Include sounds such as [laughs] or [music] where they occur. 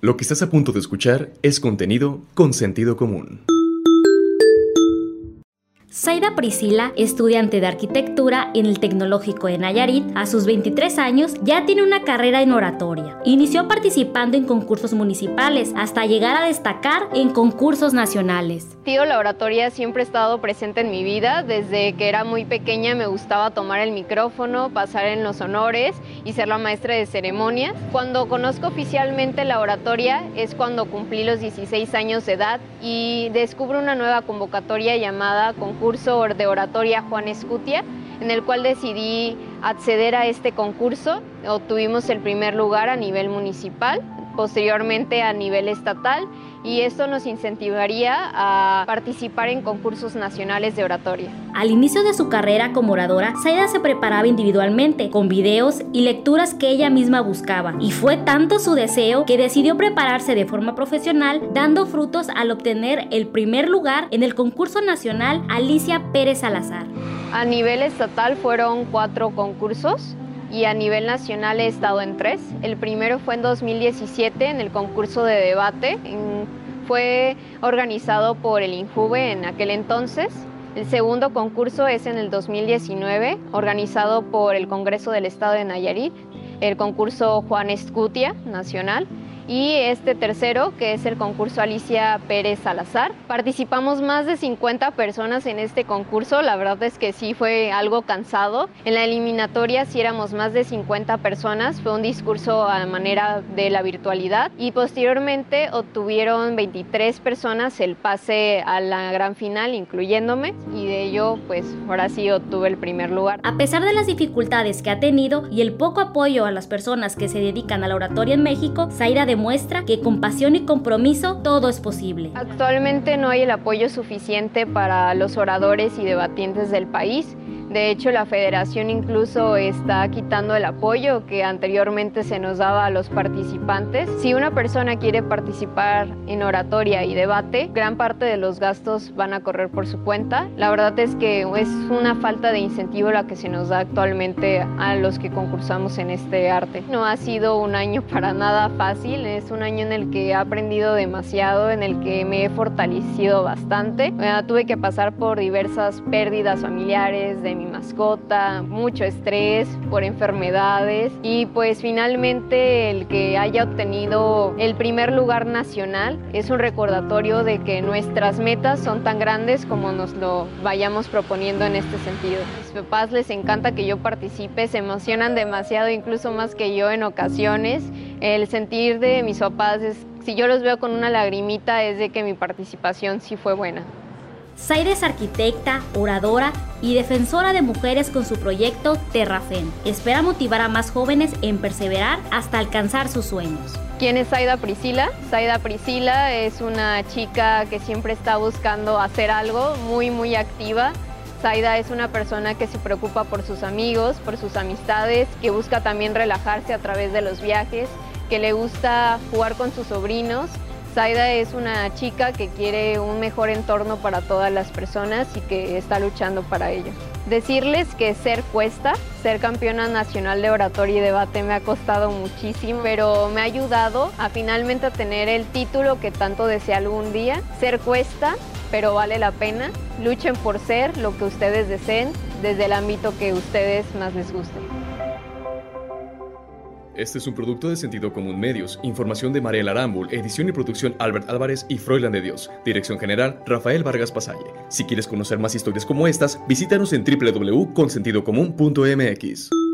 Lo que estás a punto de escuchar es contenido con sentido común. Zaida Priscila, estudiante de arquitectura en el Tecnológico de Nayarit, a sus 23 años ya tiene una carrera en oratoria. Inició participando en concursos municipales hasta llegar a destacar en concursos nacionales. Tío, la oratoria siempre ha estado presente en mi vida. Desde que era muy pequeña me gustaba tomar el micrófono, pasar en los honores y ser la maestra de ceremonias. Cuando conozco oficialmente la oratoria es cuando cumplí los 16 años de edad y descubro una nueva convocatoria llamada concurso curso de oratoria Juan Escutia, en el cual decidí acceder a este concurso. Obtuvimos el primer lugar a nivel municipal, posteriormente a nivel estatal y esto nos incentivaría a participar en concursos nacionales de oratoria. Al inicio de su carrera como oradora, Saida se preparaba individualmente, con videos y lecturas que ella misma buscaba, y fue tanto su deseo que decidió prepararse de forma profesional, dando frutos al obtener el primer lugar en el concurso nacional Alicia Pérez Salazar. A nivel estatal fueron cuatro concursos, y a nivel nacional he estado en tres. El primero fue en 2017 en el concurso de debate. fue organizado por el INJUVE en aquel entonces. El segundo concurso es en el 2019, organizado por el Congreso del Estado de Nayarit, el concurso Juan Escutia Nacional y este tercero, que es el concurso Alicia Pérez Salazar. Participamos más de 50 personas en este concurso, la verdad es que sí fue algo cansado. En la eliminatoria sí éramos más de 50 personas, fue un discurso a manera de la virtualidad y posteriormente obtuvieron 23 personas el pase a la gran final, incluyéndome, y de ello pues ahora sí obtuve el primer lugar. A pesar de las dificultades que ha tenido y el poco apoyo a las personas que se dedican a la oratoria en México, Zaira de muestra que con pasión y compromiso todo es posible. Actualmente no hay el apoyo suficiente para los oradores y debatientes del país de hecho, la federación incluso está quitando el apoyo que anteriormente se nos daba a los participantes. Si una persona quiere participar en oratoria y debate, gran parte de los gastos van a correr por su cuenta. La verdad es que es una falta de incentivo la que se nos da actualmente a los que concursamos en este arte. No ha sido un año [laughs] para nada fácil, es un año en el que he aprendido demasiado, en el que me he fortalecido bastante. tuve que pasar por diversas pérdidas familiares de mi mascota, mucho estrés por enfermedades y pues finalmente el que haya obtenido el primer lugar nacional es un recordatorio de que nuestras metas son tan grandes como nos lo vayamos proponiendo en este sentido. A mis papás les encanta que yo participe, se emocionan demasiado, incluso más que yo en ocasiones. El sentir de mis papás es, si yo los veo con una lagrimita, es de que mi participación sí fue buena. Zaire es arquitecta, oradora y defensora de mujeres con su proyecto Terrafen. Espera motivar a más jóvenes en perseverar hasta alcanzar sus sueños. ¿Quién es Zaida Priscila? Zaida Priscila es una chica que siempre está buscando hacer algo, muy muy activa. Zaida es una persona que se preocupa por sus amigos, por sus amistades, que busca también relajarse a través de los viajes, que le gusta jugar con sus sobrinos Zaida es una chica que quiere un mejor entorno para todas las personas y que está luchando para ello. Decirles que ser cuesta, ser campeona nacional de oratoria y debate me ha costado muchísimo, pero me ha ayudado a finalmente a tener el título que tanto deseo algún día. Ser cuesta, pero vale la pena. Luchen por ser lo que ustedes deseen desde el ámbito que ustedes más les guste. Este es un producto de Sentido Común Medios. Información de Mariela Arambul, edición y producción Albert Álvarez y Froilan de Dios. Dirección general Rafael Vargas Pasalle. Si quieres conocer más historias como estas, visítanos en www.consentidocomún.mx.